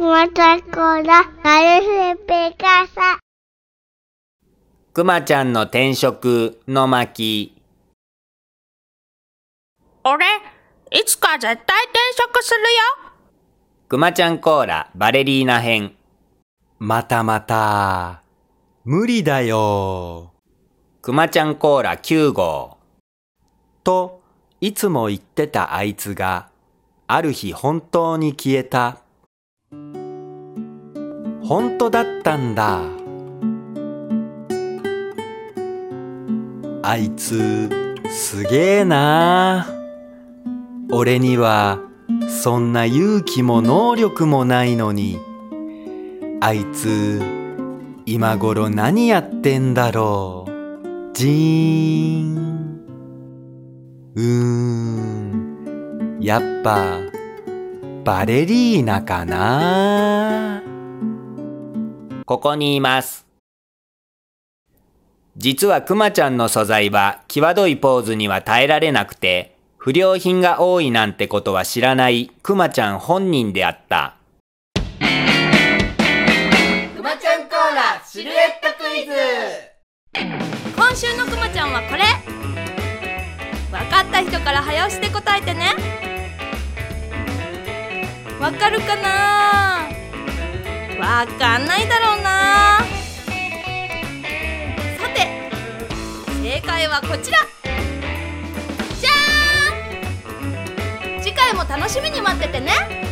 まちゃんコーラ、なるふペカサ。くまちゃんの転職の巻。俺、いつか絶対転職するよ。くまちゃんコーラバレリーナ編。またまた。無理だよ。くまちゃんコーラ9号。と、いつも言ってたあいつが、ある日本当に消えた。本当だったんだ。あいつ、すげえな。俺には、そんな勇気も能力もないのに、あいつ、今頃何やってんだろう。じーん。うーん。やっぱ、バレリーナかなここにいます。実はくまちゃんの素材は際どいポーズには耐えられなくて、不良品が多いなんてことは知らないくまちゃん本人であった。くまちゃんコーラシルエットクイズ今週のくまちゃんはこれ。わかった人から早押しで答えてね。わかるかな？わかんないだろうな。さて正解はこちら。じゃーん！次回も楽しみに待っててね。